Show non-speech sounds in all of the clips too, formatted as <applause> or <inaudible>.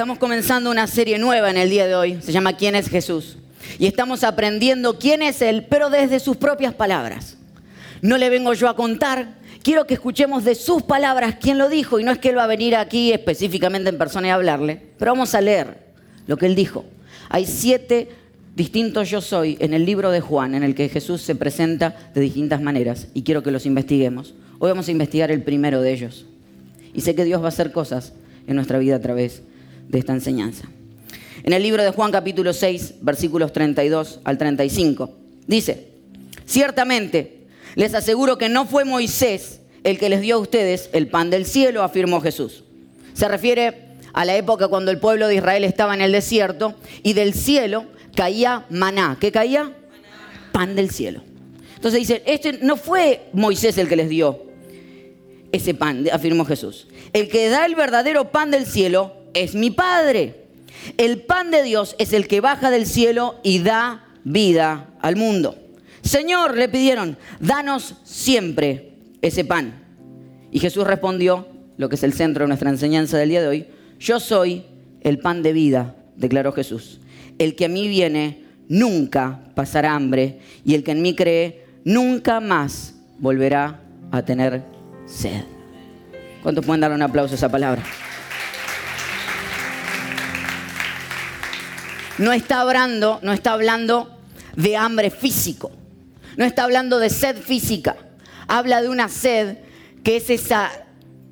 Estamos comenzando una serie nueva en el día de hoy, se llama ¿Quién es Jesús? Y estamos aprendiendo quién es Él, pero desde sus propias palabras. No le vengo yo a contar, quiero que escuchemos de sus palabras quién lo dijo, y no es que Él va a venir aquí específicamente en persona y hablarle, pero vamos a leer lo que Él dijo. Hay siete distintos yo soy en el libro de Juan, en el que Jesús se presenta de distintas maneras, y quiero que los investiguemos. Hoy vamos a investigar el primero de ellos. Y sé que Dios va a hacer cosas en nuestra vida a través de esta enseñanza. En el libro de Juan capítulo 6, versículos 32 al 35, dice, ciertamente les aseguro que no fue Moisés el que les dio a ustedes el pan del cielo, afirmó Jesús. Se refiere a la época cuando el pueblo de Israel estaba en el desierto y del cielo caía maná. ¿Qué caía? Pan del cielo. Entonces dice, este no fue Moisés el que les dio ese pan, afirmó Jesús. El que da el verdadero pan del cielo es mi Padre. El pan de Dios es el que baja del cielo y da vida al mundo. Señor, le pidieron, danos siempre ese pan. Y Jesús respondió, lo que es el centro de nuestra enseñanza del día de hoy, yo soy el pan de vida, declaró Jesús. El que a mí viene nunca pasará hambre y el que en mí cree nunca más volverá a tener sed. ¿Cuántos pueden dar un aplauso a esa palabra? No está hablando, no está hablando de hambre físico. No está hablando de sed física. Habla de una sed que es esa,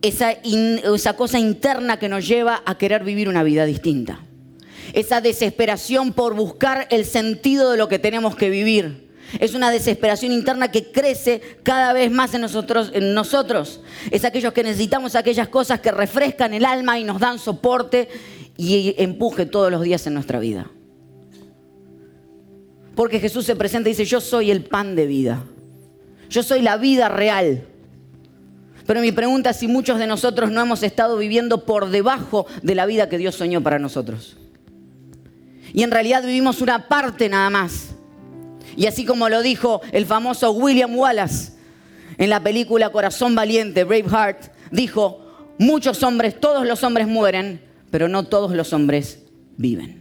esa, cosa interna que nos lleva a querer vivir una vida distinta. Esa desesperación por buscar el sentido de lo que tenemos que vivir es una desesperación interna que crece cada vez más en nosotros, en nosotros. Es aquellos que necesitamos aquellas cosas que refrescan el alma y nos dan soporte y empuje todos los días en nuestra vida. Porque Jesús se presenta y dice, yo soy el pan de vida. Yo soy la vida real. Pero mi pregunta es si muchos de nosotros no hemos estado viviendo por debajo de la vida que Dios soñó para nosotros. Y en realidad vivimos una parte nada más. Y así como lo dijo el famoso William Wallace en la película Corazón Valiente, Braveheart, dijo, muchos hombres, todos los hombres mueren, pero no todos los hombres viven.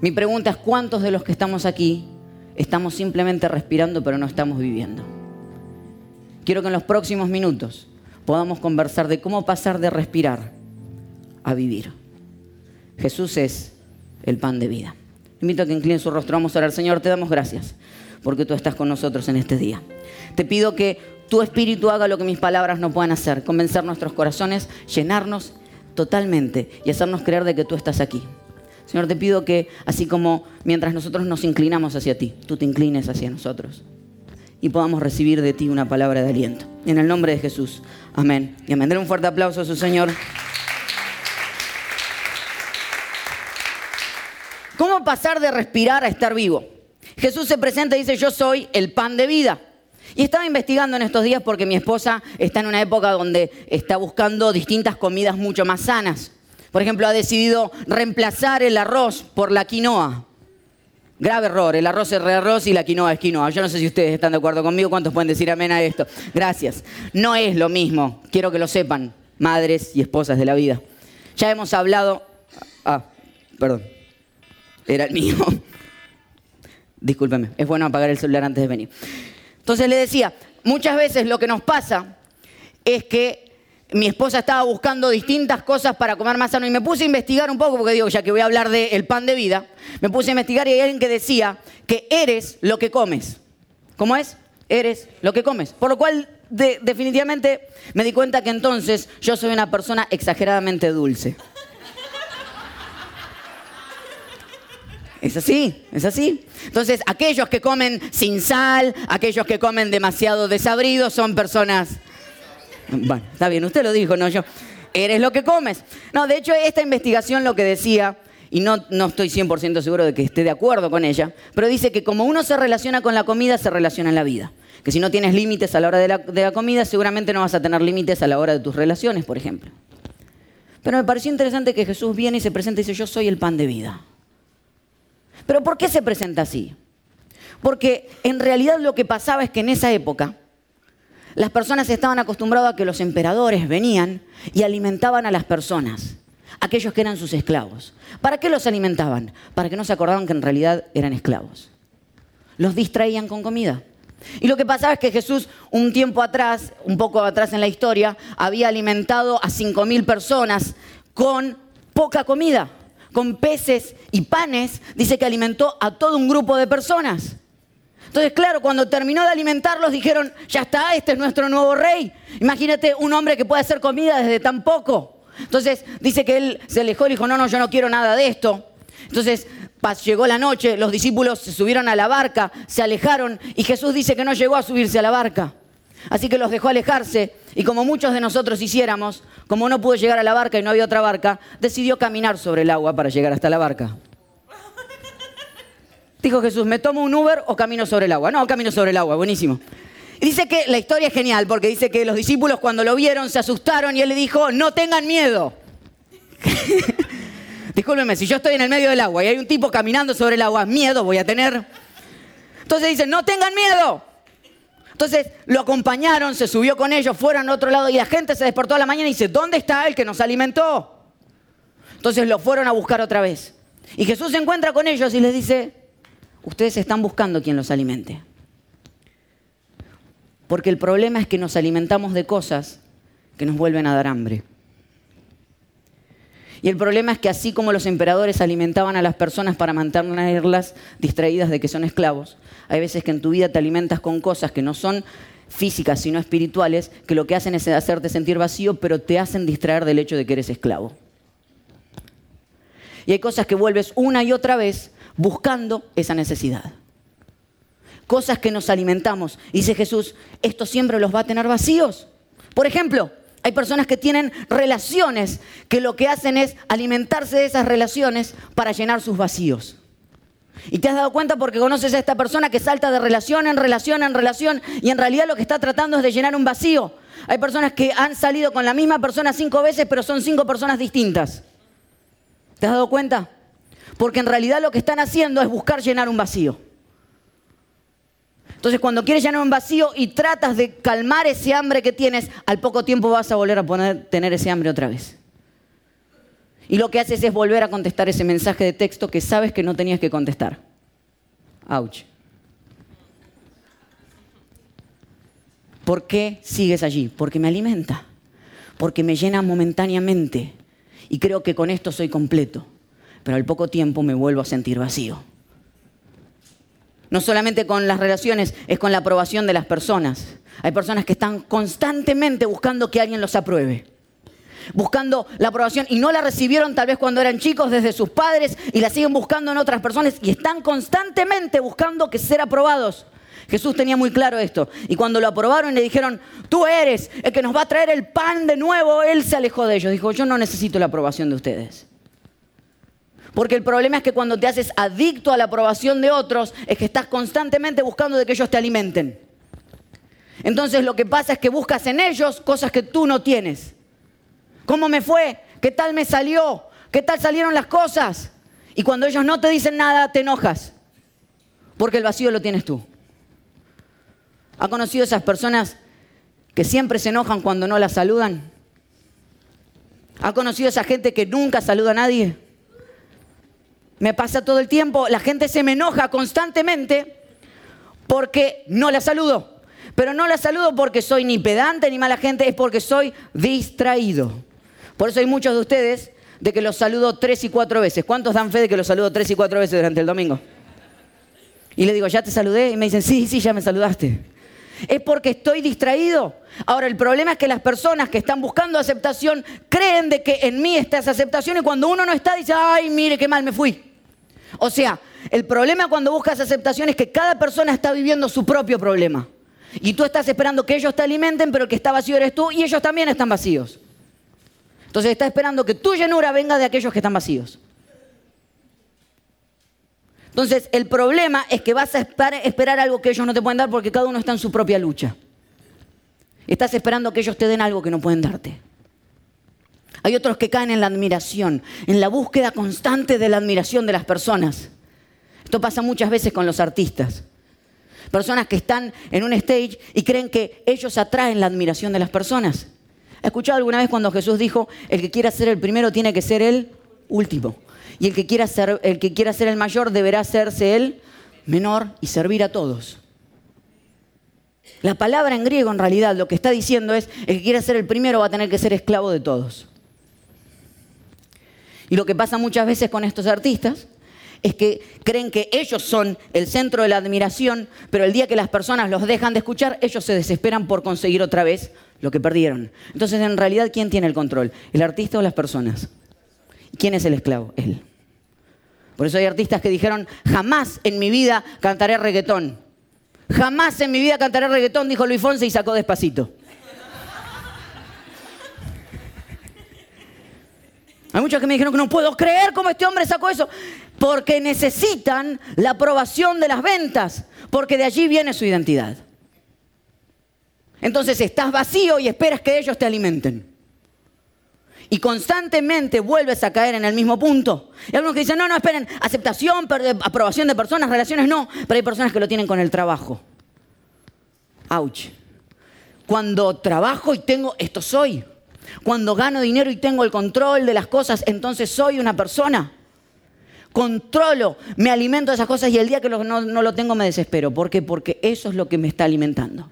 Mi pregunta es, ¿cuántos de los que estamos aquí estamos simplemente respirando, pero no estamos viviendo? Quiero que en los próximos minutos podamos conversar de cómo pasar de respirar a vivir. Jesús es el pan de vida. Invito a que incline su rostro. Vamos a orar. Señor, te damos gracias porque tú estás con nosotros en este día. Te pido que tu espíritu haga lo que mis palabras no puedan hacer, convencer nuestros corazones, llenarnos totalmente y hacernos creer de que tú estás aquí. Señor, te pido que así como mientras nosotros nos inclinamos hacia ti, tú te inclines hacia nosotros y podamos recibir de ti una palabra de aliento. En el nombre de Jesús. Amén. Y amén. Denle un fuerte aplauso a su Señor. ¿Cómo pasar de respirar a estar vivo? Jesús se presenta y dice, yo soy el pan de vida. Y estaba investigando en estos días porque mi esposa está en una época donde está buscando distintas comidas mucho más sanas. Por ejemplo, ha decidido reemplazar el arroz por la quinoa. Grave error, el arroz es arroz y la quinoa es quinoa. Yo no sé si ustedes están de acuerdo conmigo, cuántos pueden decir amén a esto. Gracias. No es lo mismo, quiero que lo sepan, madres y esposas de la vida. Ya hemos hablado... Ah, perdón era el mío. Discúlpeme, es bueno apagar el celular antes de venir. Entonces le decía, muchas veces lo que nos pasa es que mi esposa estaba buscando distintas cosas para comer más sano y me puse a investigar un poco, porque digo, ya que voy a hablar del pan de vida, me puse a investigar y hay alguien que decía que eres lo que comes. ¿Cómo es? Eres lo que comes. Por lo cual, definitivamente me di cuenta que entonces yo soy una persona exageradamente dulce. Es así, es así. Entonces, aquellos que comen sin sal, aquellos que comen demasiado desabridos, son personas... Bueno, está bien, usted lo dijo, no yo. Eres lo que comes. No, de hecho, esta investigación lo que decía, y no, no estoy 100% seguro de que esté de acuerdo con ella, pero dice que como uno se relaciona con la comida, se relaciona en la vida. Que si no tienes límites a la hora de la, de la comida, seguramente no vas a tener límites a la hora de tus relaciones, por ejemplo. Pero me pareció interesante que Jesús viene y se presenta y dice, yo soy el pan de vida. Pero ¿por qué se presenta así? Porque en realidad lo que pasaba es que en esa época las personas estaban acostumbradas a que los emperadores venían y alimentaban a las personas. aquellos que eran sus esclavos. ¿Para qué los alimentaban? Para que no se acordaban que en realidad eran esclavos. Los distraían con comida. Y lo que pasaba es que Jesús un tiempo atrás, un poco atrás en la historia, había alimentado a 5.000 personas con poca comida, con peces y panes. Dice que alimentó a todo un grupo de personas. Entonces, claro, cuando terminó de alimentarlos dijeron, ya está, este es nuestro nuevo rey. Imagínate un hombre que puede hacer comida desde tan poco. Entonces dice que él se alejó y dijo, no, no, yo no quiero nada de esto. Entonces llegó la noche, los discípulos se subieron a la barca, se alejaron y Jesús dice que no llegó a subirse a la barca. Así que los dejó alejarse y como muchos de nosotros hiciéramos, como no pudo llegar a la barca y no había otra barca, decidió caminar sobre el agua para llegar hasta la barca. Dijo Jesús, ¿me tomo un Uber o camino sobre el agua? No, camino sobre el agua, buenísimo. Y dice que la historia es genial porque dice que los discípulos cuando lo vieron se asustaron y él le dijo, no tengan miedo. <laughs> Discúlpeme, si yo estoy en el medio del agua y hay un tipo caminando sobre el agua, miedo voy a tener. Entonces dice, no tengan miedo. Entonces lo acompañaron, se subió con ellos, fueron a otro lado y la gente se despertó a la mañana y dice, ¿dónde está el que nos alimentó? Entonces lo fueron a buscar otra vez. Y Jesús se encuentra con ellos y les dice, ustedes están buscando quien los alimente. Porque el problema es que nos alimentamos de cosas que nos vuelven a dar hambre. Y el problema es que así como los emperadores alimentaban a las personas para mantenerlas distraídas de que son esclavos, hay veces que en tu vida te alimentas con cosas que no son físicas sino espirituales, que lo que hacen es hacerte sentir vacío, pero te hacen distraer del hecho de que eres esclavo. Y hay cosas que vuelves una y otra vez buscando esa necesidad. Cosas que nos alimentamos. dice Jesús, esto siempre los va a tener vacíos. Por ejemplo, hay personas que tienen relaciones que lo que hacen es alimentarse de esas relaciones para llenar sus vacíos. Y te has dado cuenta porque conoces a esta persona que salta de relación en relación en relación y en realidad lo que está tratando es de llenar un vacío. Hay personas que han salido con la misma persona cinco veces pero son cinco personas distintas. ¿Te has dado cuenta? Porque en realidad lo que están haciendo es buscar llenar un vacío. Entonces, cuando quieres llenar un vacío y tratas de calmar ese hambre que tienes, al poco tiempo vas a volver a tener ese hambre otra vez. Y lo que haces es volver a contestar ese mensaje de texto que sabes que no tenías que contestar. Ouch. ¿Por qué sigues allí? Porque me alimenta, porque me llena momentáneamente y creo que con esto soy completo, pero al poco tiempo me vuelvo a sentir vacío. No solamente con las relaciones, es con la aprobación de las personas. Hay personas que están constantemente buscando que alguien los apruebe. Buscando la aprobación y no la recibieron tal vez cuando eran chicos desde sus padres y la siguen buscando en otras personas y están constantemente buscando que ser aprobados. Jesús tenía muy claro esto. Y cuando lo aprobaron le dijeron, tú eres el que nos va a traer el pan de nuevo, él se alejó de ellos. Dijo, yo no necesito la aprobación de ustedes. Porque el problema es que cuando te haces adicto a la aprobación de otros, es que estás constantemente buscando de que ellos te alimenten. Entonces lo que pasa es que buscas en ellos cosas que tú no tienes. ¿Cómo me fue? ¿Qué tal me salió? ¿Qué tal salieron las cosas? Y cuando ellos no te dicen nada, te enojas. Porque el vacío lo tienes tú. ¿Ha conocido esas personas que siempre se enojan cuando no las saludan? ¿Ha conocido esa gente que nunca saluda a nadie? Me pasa todo el tiempo, la gente se me enoja constantemente porque no la saludo. Pero no la saludo porque soy ni pedante ni mala gente, es porque soy distraído. Por eso hay muchos de ustedes de que los saludo tres y cuatro veces. ¿Cuántos dan fe de que los saludo tres y cuatro veces durante el domingo? Y le digo, ¿ya te saludé? Y me dicen, sí, sí, ya me saludaste. Es porque estoy distraído. Ahora, el problema es que las personas que están buscando aceptación creen de que en mí está esa aceptación y cuando uno no está dice, ay, mire qué mal me fui. O sea, el problema cuando buscas aceptación es que cada persona está viviendo su propio problema. Y tú estás esperando que ellos te alimenten, pero el que está vacío eres tú y ellos también están vacíos. Entonces estás esperando que tu llenura venga de aquellos que están vacíos. Entonces el problema es que vas a esperar algo que ellos no te pueden dar porque cada uno está en su propia lucha. Estás esperando que ellos te den algo que no pueden darte. Hay otros que caen en la admiración, en la búsqueda constante de la admiración de las personas. Esto pasa muchas veces con los artistas. Personas que están en un stage y creen que ellos atraen la admiración de las personas. ¿Ha escuchado alguna vez cuando Jesús dijo, el que quiera ser el primero tiene que ser el último? Y el que quiera ser el, que quiera ser el mayor deberá hacerse el menor y servir a todos. La palabra en griego en realidad lo que está diciendo es, el que quiera ser el primero va a tener que ser esclavo de todos. Y lo que pasa muchas veces con estos artistas es que creen que ellos son el centro de la admiración, pero el día que las personas los dejan de escuchar, ellos se desesperan por conseguir otra vez lo que perdieron. Entonces, en realidad, ¿quién tiene el control? ¿El artista o las personas? ¿Quién es el esclavo? Él. Por eso hay artistas que dijeron, jamás en mi vida cantaré reggaetón. Jamás en mi vida cantaré reggaetón, dijo Luis Fonse y sacó despacito. Hay muchos que me dijeron que no puedo creer cómo este hombre sacó eso. Porque necesitan la aprobación de las ventas, porque de allí viene su identidad. Entonces estás vacío y esperas que ellos te alimenten. Y constantemente vuelves a caer en el mismo punto. Y algunos que dicen, no, no, esperen, aceptación, aprobación de personas, relaciones, no. Pero hay personas que lo tienen con el trabajo. Ouch. Cuando trabajo y tengo, esto soy. Cuando gano dinero y tengo el control de las cosas, entonces soy una persona. Controlo, me alimento de esas cosas y el día que no, lo tengo me desespero. ¿Por qué? Porque eso es lo que me está alimentando.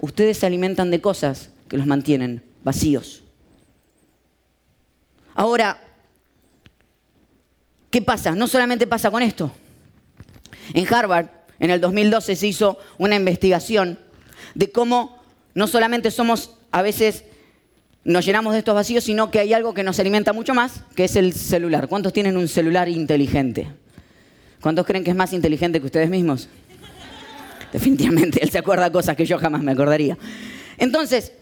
Ustedes se alimentan de cosas que los mantienen vacíos. Ahora, ¿qué pasa? No solamente pasa con esto. En Harvard, en el 2012, se hizo una investigación de cómo no solamente somos a veces nos llenamos de estos vacíos, sino que hay algo que nos alimenta mucho más, que es el celular. ¿Cuántos tienen un celular inteligente? ¿Cuántos creen que es más inteligente que ustedes mismos? Definitivamente, él se acuerda cosas que yo jamás me acordaría. Entonces,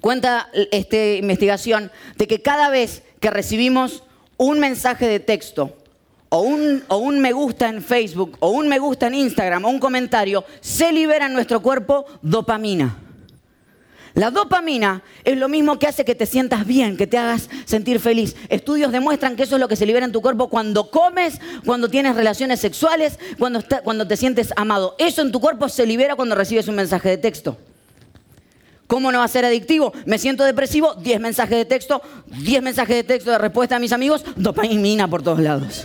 cuenta esta investigación de que cada vez que recibimos un mensaje de texto o un, o un, me gusta en Facebook o un me gusta en Instagram o un comentario, se libera en nuestro cuerpo dopamina. La dopamina es lo mismo que hace que te sientas bien, que te hagas sentir feliz. Estudios demuestran que eso es lo que se libera en tu cuerpo cuando comes, cuando tienes relaciones sexuales, cuando, te sientes amado. Eso en tu cuerpo se libera cuando recibes un mensaje de texto. ¿Cómo no va a ser adictivo? Me siento depresivo, 10 mensajes de texto, 10 mensajes de texto de respuesta a mis amigos, dopamina por todos lados.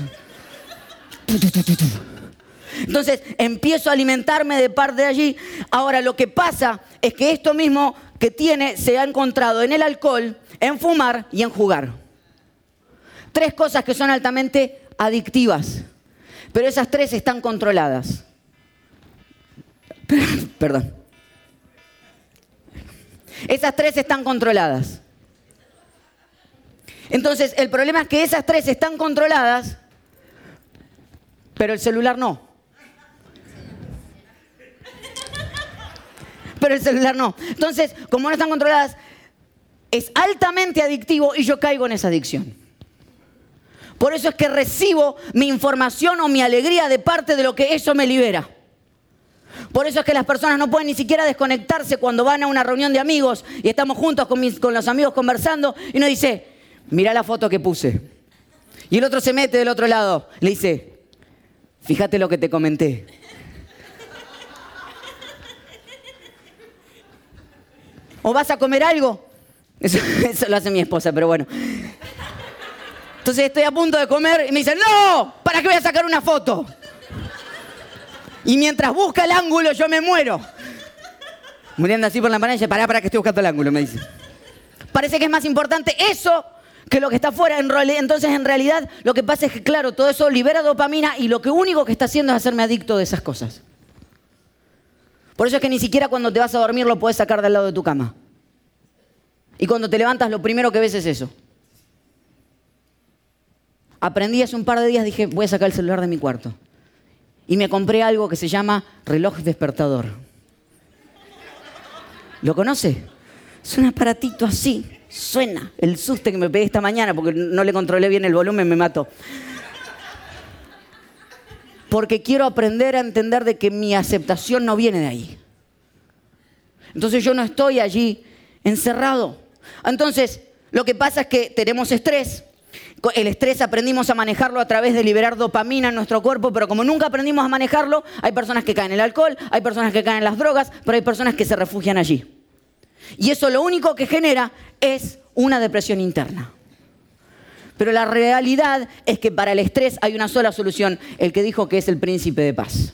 Entonces empiezo a alimentarme de parte de allí. Ahora lo que pasa es que esto mismo que tiene se ha encontrado en el alcohol, en fumar y en jugar. Tres cosas que son altamente adictivas, pero esas tres están controladas. <laughs> Perdón. Esas tres están controladas. Entonces, el problema es que esas tres están controladas, pero el celular no. Pero el celular no. Entonces, como no están controladas, es altamente adictivo y yo caigo en esa adicción. Por eso es que recibo mi información o mi alegría de parte de lo que eso me libera. Por eso es que las personas no pueden ni siquiera desconectarse cuando van a una reunión de amigos y estamos juntos con, con los amigos conversando y uno dice, mira la foto que puse. Y el otro se mete del otro lado, le dice, fíjate lo que te comenté. ¿O vas a comer algo? <laughs> Eso, lo hace mi esposa, pero bueno. Entonces estoy a punto de comer y me dicen, no, ¿para qué voy a sacar una foto? Y mientras busca el ángulo yo me muero. Muriendo así por la pantalla, pará, para que estoy buscando el ángulo, me dice. Parece que es más importante eso que lo que está afuera. Entonces, en realidad, lo que pasa es que, claro, todo eso libera dopamina y lo que único que está haciendo es hacerme adicto de esas cosas. Por eso es que ni siquiera cuando te vas a dormir lo puedes sacar del lado de tu cama. Y cuando te levantas lo primero que ves es eso. Aprendí hace un par de días, dije, voy a sacar el celular de mi cuarto. Y me compré algo que se llama reloj despertador. ¿Lo conoce? Es un aparatito así, suena. El susto que me pegué esta mañana porque no le controlé bien el volumen, me mató porque quiero aprender a entender de que mi aceptación no viene de ahí. Entonces yo no estoy allí encerrado. Entonces, lo que pasa es que tenemos estrés. El estrés aprendimos a manejarlo a través de liberar dopamina en nuestro cuerpo, pero como nunca aprendimos a manejarlo, hay personas que caen en el alcohol, hay personas que caen en las drogas, pero hay personas que se refugian allí. Y eso lo único que genera es una depresión interna. Pero la realidad es que para el estrés hay una sola solución, el que dijo que es el príncipe de paz.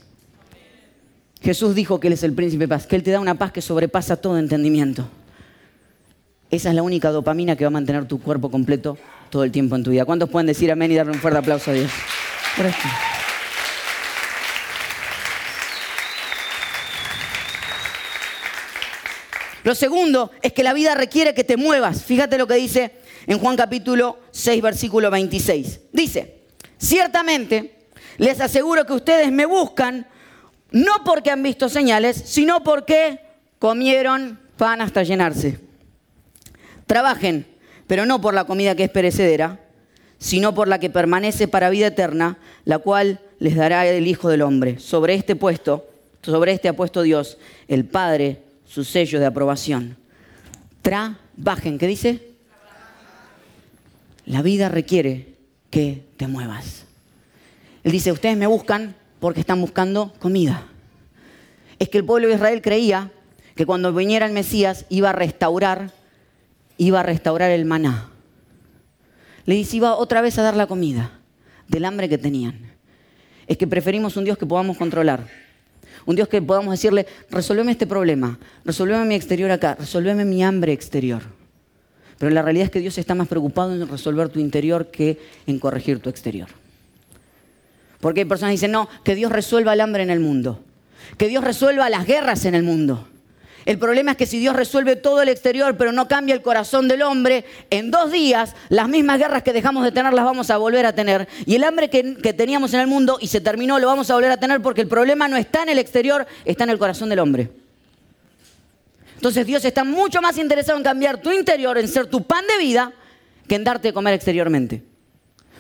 Jesús dijo que Él es el príncipe de paz, que Él te da una paz que sobrepasa todo entendimiento. Esa es la única dopamina que va a mantener tu cuerpo completo todo el tiempo en tu vida. ¿Cuántos pueden decir amén y darle un fuerte aplauso a Dios? Lo segundo es que la vida requiere que te muevas. Fíjate lo que dice en Juan capítulo 6, versículo 26. Dice, ciertamente les aseguro que ustedes me buscan no porque han visto señales, sino porque comieron pan hasta llenarse. Trabajen, pero no por la comida que es perecedera, sino por la que permanece para vida eterna, la cual les dará el Hijo del Hombre. Sobre este puesto, sobre este ha puesto Dios, el Padre, su sello de aprobación. Trabajen, ¿qué dice? La vida requiere que te muevas. Él dice, ustedes me buscan porque están buscando comida. Es que el pueblo de Israel creía que cuando viniera el Mesías iba a restaurar, iba a restaurar el maná. Le dice, iba otra vez a dar la comida del hambre que tenían. Es que preferimos un Dios que podamos controlar. Un Dios que podamos decirle, resolveme este problema, resolveme mi exterior acá, resolveme mi hambre exterior. Pero la realidad es que Dios está más preocupado en resolver tu interior que en corregir tu exterior. Porque hay personas que dicen, no, que Dios resuelva el hambre en el mundo, que Dios resuelva las guerras en el mundo. El problema es que si Dios resuelve todo el exterior, pero no cambia el corazón del hombre, en dos días las mismas guerras que dejamos de tener las vamos a volver a tener. Y el hambre que, teníamos en el mundo y se terminó lo vamos a volver a tener porque el problema no está en el exterior, está en el corazón del hombre. Entonces Dios está mucho más interesado en cambiar tu interior, en ser tu pan de vida, que en darte de comer exteriormente.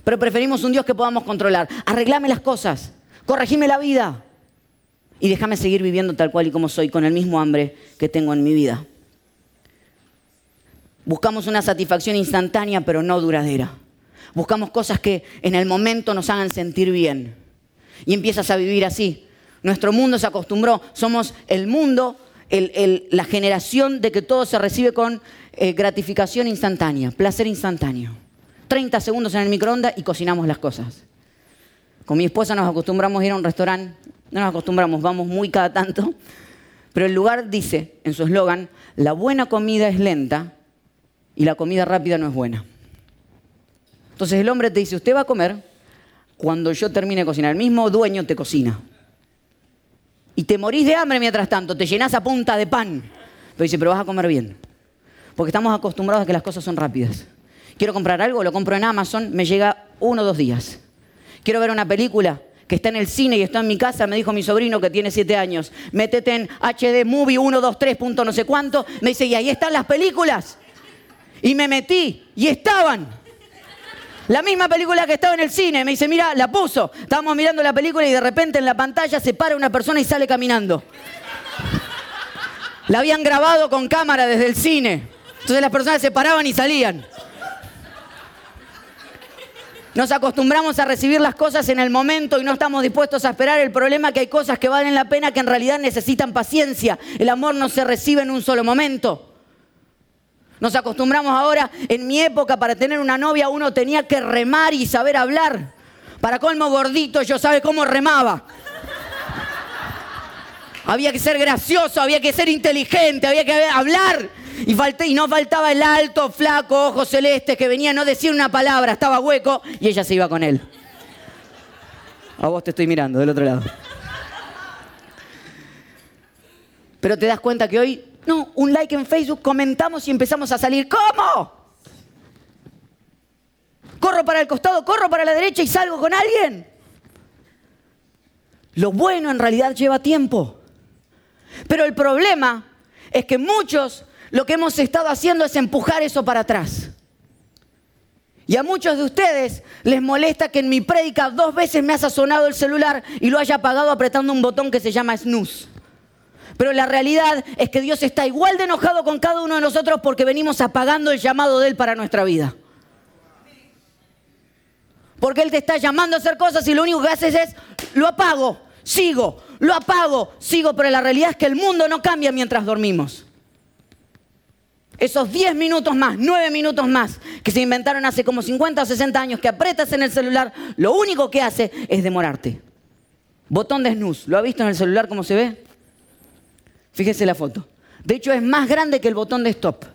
Pero preferimos un Dios que podamos controlar. Arreglame las cosas, corregime la vida y déjame seguir viviendo tal cual y como soy, con el mismo hambre que tengo en mi vida. Buscamos una satisfacción instantánea pero no duradera. Buscamos cosas que en el momento nos hagan sentir bien. Y empiezas a vivir así. Nuestro mundo se acostumbró, somos el mundo, la generación de que todo se recibe con eh, gratificación instantánea, placer instantáneo. 30 segundos en el microondas y cocinamos las cosas. Con mi esposa nos acostumbramos a ir a un restaurante, no nos acostumbramos, vamos muy cada tanto, pero el lugar dice en su eslogan, la buena comida es lenta y la comida rápida no es buena. Entonces el hombre te dice, usted va a comer cuando yo termine de cocinar. El mismo dueño te cocina. Y te morís de hambre mientras tanto, te llenas a punta de pan. Pero dice, pero vas a comer bien. Porque estamos acostumbrados a que las cosas son rápidas. Quiero comprar algo, lo compro en Amazon, me llega uno o dos días. Quiero ver una película que está en el cine y está en mi casa, me dijo mi sobrino que tiene siete años, métete en HD Movie 123. Punto no sé cuánto, me dice, y ahí están las películas. Y me metí y estaban. La misma película que estaba en el cine, me dice, mira, la puso. Estábamos mirando la película y de repente en la pantalla se para una persona y sale caminando. La habían grabado con cámara desde el cine. Entonces las personas se paraban y salían. Nos acostumbramos a recibir las cosas en el momento y no estamos dispuestos a esperar. El problema es que hay cosas que valen la pena que en realidad necesitan paciencia. El amor no se recibe en un solo momento. Nos acostumbramos ahora, en mi época, para tener una novia uno tenía que remar y saber hablar. Para colmo gordito, yo sabe cómo remaba. Había que ser gracioso, había que ser inteligente, había que hablar. Y, no faltaba el alto, flaco, ojos celestes que venía no decir una palabra, estaba hueco y ella se iba con él. A vos te estoy mirando del otro lado. Pero te das cuenta que hoy, no, un like en Facebook, comentamos y empezamos a salir. ¿Cómo? Corro para el costado, corro para la derecha y salgo con alguien. Lo bueno en realidad lleva tiempo. Pero el problema es que muchos lo que hemos estado haciendo es empujar eso para atrás. Y a muchos de ustedes les molesta que en mi prédica dos veces me haya sonado el celular y lo haya apagado apretando un botón que se llama snooze. Pero la realidad es que Dios está igual de enojado con cada uno de nosotros porque venimos apagando el llamado de Él para nuestra vida. Porque Él te está llamando a hacer cosas y lo único que haces es, lo apago, sigo, lo apago, sigo. Pero la realidad es que el mundo no cambia mientras dormimos. Esos 10 minutos más, 9 minutos más, que se inventaron hace como 50 o 60 años, que apretas en el celular, lo único que hace es demorarte. Botón de snooze, ¿lo ha visto en el celular cómo se ve? Fíjese la foto. De hecho, es más grande que el botón de stop.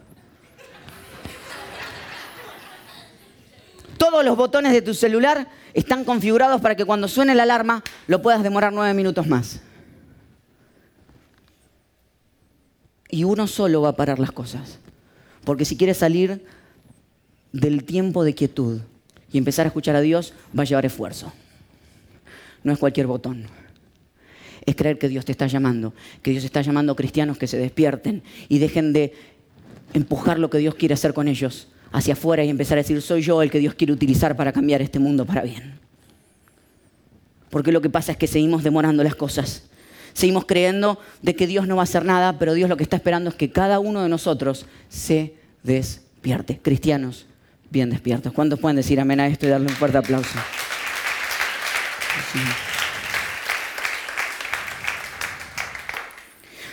Todos los botones de tu celular están configurados para que cuando suene la alarma lo puedas demorar nueve minutos más. Y uno solo va a parar las cosas. Porque si quieres salir del tiempo de quietud y empezar a escuchar a Dios, va a llevar esfuerzo. No es cualquier botón. Es creer que Dios te está llamando, que Dios está llamando a cristianos que se despierten y dejen de empujar lo que Dios quiere hacer con ellos hacia afuera y empezar a decir, soy yo el que Dios quiere utilizar para cambiar este mundo para bien. Porque lo que pasa es que seguimos demorando las cosas. Seguimos creyendo de que Dios no va a hacer nada, pero Dios lo que está esperando es que cada uno de nosotros se despierte. Cristianos, bien despiertos. ¿Cuántos pueden decir amén a esto y darle un fuerte aplauso?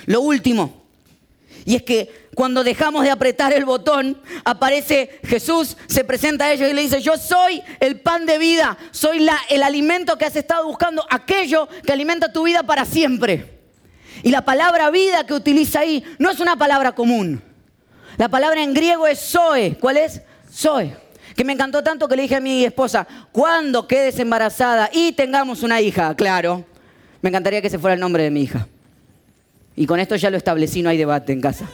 Lo último, y es que cuando dejamos de apretar el botón, aparece Jesús, se presenta a ellos y le dice, yo soy el pan de vida, soy el alimento que has estado buscando, aquello que alimenta tu vida para siempre. Y la palabra vida que utiliza ahí no es una palabra común. La palabra en griego es Zoe. ¿Cuál es? Zoe. Que me encantó tanto que le dije a mi esposa, cuando quedes embarazada y tengamos una hija, claro, me encantaría que ese fuera el nombre de mi hija. Y con esto ya lo establecí, no hay debate en casa.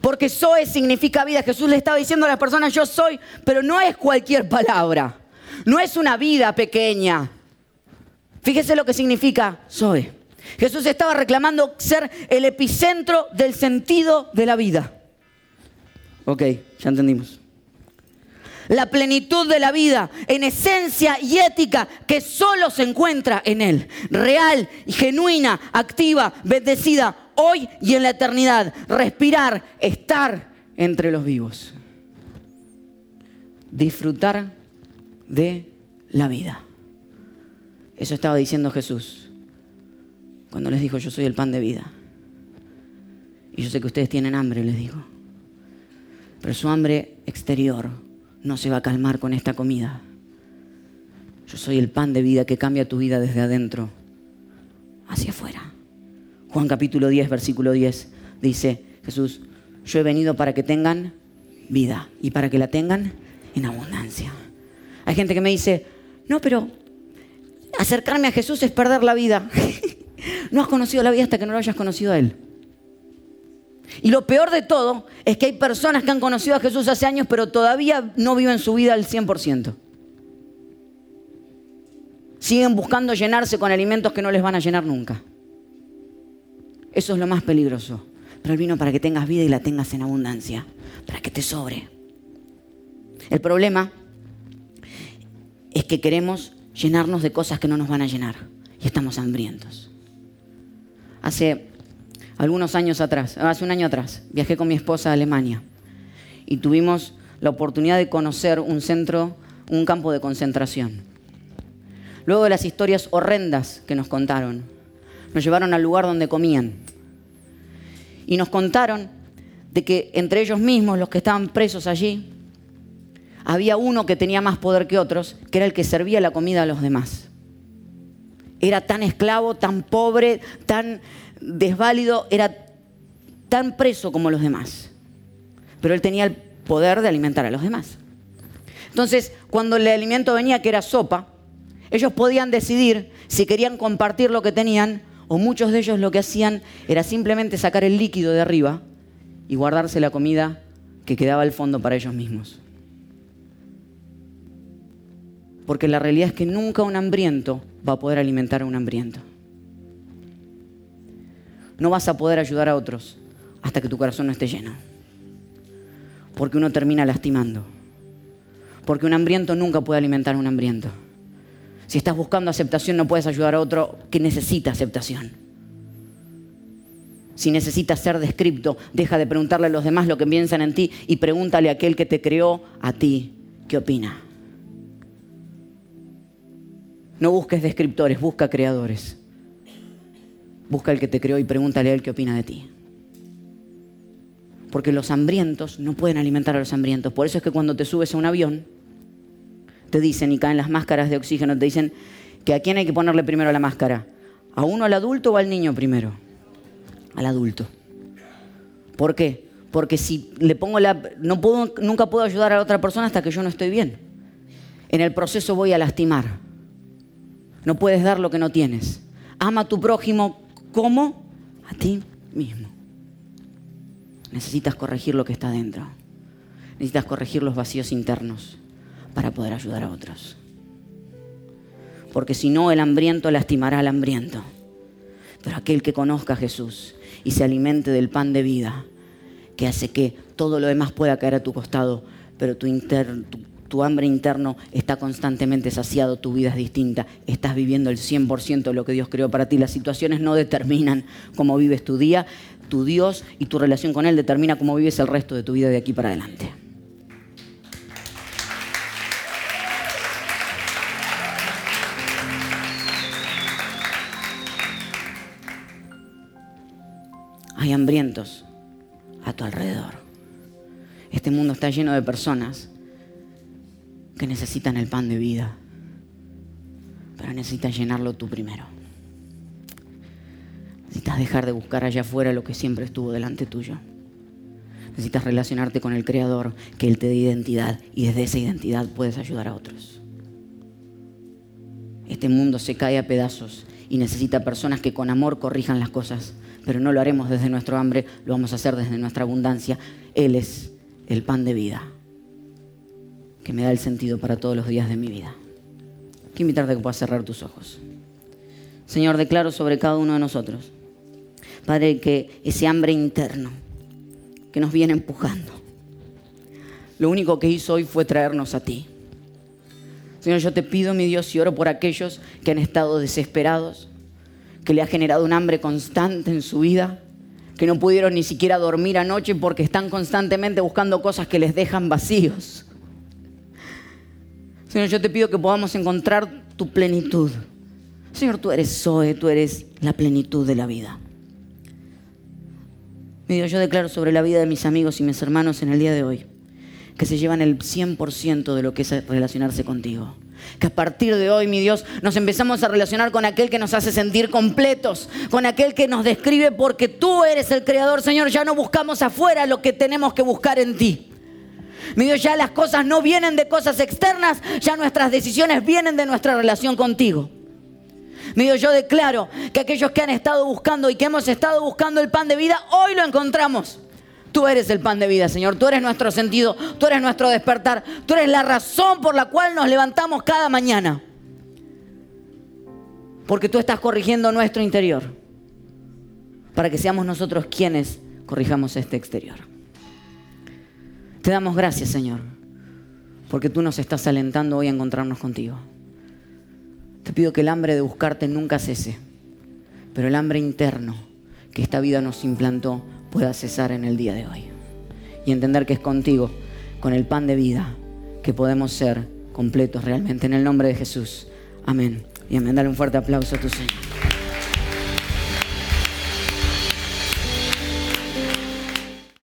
Porque Zoe significa vida. Jesús le estaba diciendo a las personas, yo soy, pero no es cualquier palabra. No es una vida pequeña. Fíjese lo que significa Zoe. Jesús estaba reclamando ser el epicentro del sentido de la vida. Ok, ya entendimos la plenitud de la vida en esencia y ética que solo se encuentra en Él. Real genuina, activa, bendecida hoy y en la eternidad. Respirar, estar entre los vivos. Disfrutar de la vida. Eso estaba diciendo Jesús cuando les dijo, yo soy el pan de vida. Y yo sé que ustedes tienen hambre, les digo. Pero su hambre exterior no se va a calmar con esta comida. Yo soy el pan de vida que cambia tu vida desde adentro hacia afuera. Juan capítulo 10, versículo 10 dice Jesús, yo he venido para que tengan vida y para que la tengan en abundancia. Hay gente que me dice, no, pero acercarme a Jesús es perder la vida. <laughs> no has conocido la vida hasta que no lo hayas conocido a Él. Y lo peor de todo es que hay personas que han conocido a Jesús hace años, pero todavía no viven su vida al 100%. Siguen buscando llenarse con alimentos que no les van a llenar nunca. Eso es lo más peligroso. Pero Él vino para que tengas vida y la tengas en abundancia, para que te sobre. El problema es que queremos llenarnos de cosas que no nos van a llenar y estamos hambrientos. Hace algunos años atrás, hace un año atrás, viajé con mi esposa a Alemania y tuvimos la oportunidad de conocer un centro, un campo de concentración. Luego de las historias horrendas que nos contaron, nos llevaron al lugar donde comían y nos contaron de que entre ellos mismos, los que estaban presos allí, había uno que tenía más poder que otros, que era el que servía la comida a los demás. Era tan esclavo, tan pobre, tan desválido, era tan preso como los demás. Pero él tenía el poder de alimentar a los demás. Entonces, cuando el alimento venía, que era sopa, ellos podían decidir si querían compartir lo que tenían o muchos de ellos lo que hacían era simplemente sacar el líquido de arriba y guardarse la comida que quedaba al fondo para ellos mismos. Porque la realidad es que nunca un hambriento va a poder alimentar a un hambriento no vas a poder ayudar a otros hasta que tu corazón no esté lleno. Porque uno termina lastimando. Porque un hambriento nunca puede alimentar a un hambriento. Si estás buscando aceptación, no puedes ayudar a otro que necesita aceptación. Si necesitas ser descripto, deja de preguntarle a los demás lo que piensan en ti y pregúntale a aquel que te creó a ti qué opina. No busques descriptores, busca creadores. Busca el que te creó y pregúntale a él qué opina de ti. Porque los hambrientos no pueden alimentar a los hambrientos. Por eso es que cuando te subes a un avión, te dicen y caen las máscaras de oxígeno, te dicen que a quién hay que ponerle primero la máscara. ¿A uno al adulto o al niño primero? Al adulto. ¿Por qué? Porque si le pongo la... No puedo, nunca puedo ayudar a la otra persona hasta que yo no estoy bien. En el proceso voy a lastimar. No puedes dar lo que no tienes. Ama a tu prójimo como a ti mismo. Necesitas corregir lo que está dentro. Necesitas corregir los vacíos internos para poder ayudar a otros. Porque si no, el hambriento lastimará al hambriento. Pero aquel que conozca a Jesús y se alimente del pan de vida, que hace que todo lo demás pueda caer a tu costado, pero tu, tu, hambre interno está constantemente saciado, tu vida es distinta, estás viviendo el 100% de lo que Dios creó para ti. Las situaciones no determinan cómo vives tu día, tu Dios y tu relación con Él determina cómo vives el resto de tu vida de aquí para adelante. Hay hambrientos a tu alrededor. Este mundo está lleno de personas que necesitan el pan de vida, pero necesitas llenarlo tú primero. Necesitas dejar de buscar allá afuera lo que siempre estuvo delante tuyo. Necesitas relacionarte con el Creador, que Él te dé identidad y desde esa identidad puedes ayudar a otros. Este mundo se cae a pedazos y necesita personas que con amor corrijan las cosas, pero no lo haremos desde nuestro hambre, lo vamos a hacer desde nuestra abundancia. Él es el pan de vida que me da el sentido para todos los días de mi vida. Quiero invitarte a que puedas cerrar tus ojos. Señor, declaro sobre cada uno de nosotros, Padre, que ese hambre interno que nos viene empujando, lo único que hizo hoy fue traernos a ti. Señor, yo te pido, mi Dios, y oro por aquellos que han estado desesperados, que le ha generado un hambre constante en su vida, que no pudieron ni siquiera dormir anoche porque están constantemente buscando cosas que les dejan vacíos. Señor, yo te pido que podamos encontrar tu plenitud. Señor, tú eres Zoe, tú eres la plenitud de la vida. Mi Dios, yo declaro sobre la vida de mis amigos y mis hermanos en el día de hoy que se llevan el 100% de lo que es relacionarse contigo. Que a partir de hoy, mi Dios, nos empezamos a relacionar con aquel que nos hace sentir completos, con aquel que nos describe porque tú eres el creador, Señor. Ya no buscamos afuera lo que tenemos que buscar en ti. Mi Dios, ya las cosas no vienen de cosas externas, ya nuestras decisiones vienen de nuestra relación contigo. Mi Dios, yo declaro que aquellos que han estado buscando y que hemos estado buscando el pan de vida, hoy lo encontramos. Tú eres el pan de vida, Señor. Tú eres nuestro sentido. Tú eres nuestro despertar. Tú eres la razón por la cual nos levantamos cada mañana. Porque tú estás corrigiendo nuestro interior. Para que seamos nosotros quienes corrijamos este exterior. Te damos gracias, Señor. Porque tú nos estás alentando hoy a encontrarnos contigo. Te pido que el hambre de buscarte nunca cese. Pero el hambre interno que esta vida nos implantó pueda cesar en el día de hoy. Y entender que es contigo, con el pan de vida, que podemos ser completos realmente. En el nombre de Jesús. Amén. Y amén. Dale un fuerte aplauso a tu Señor.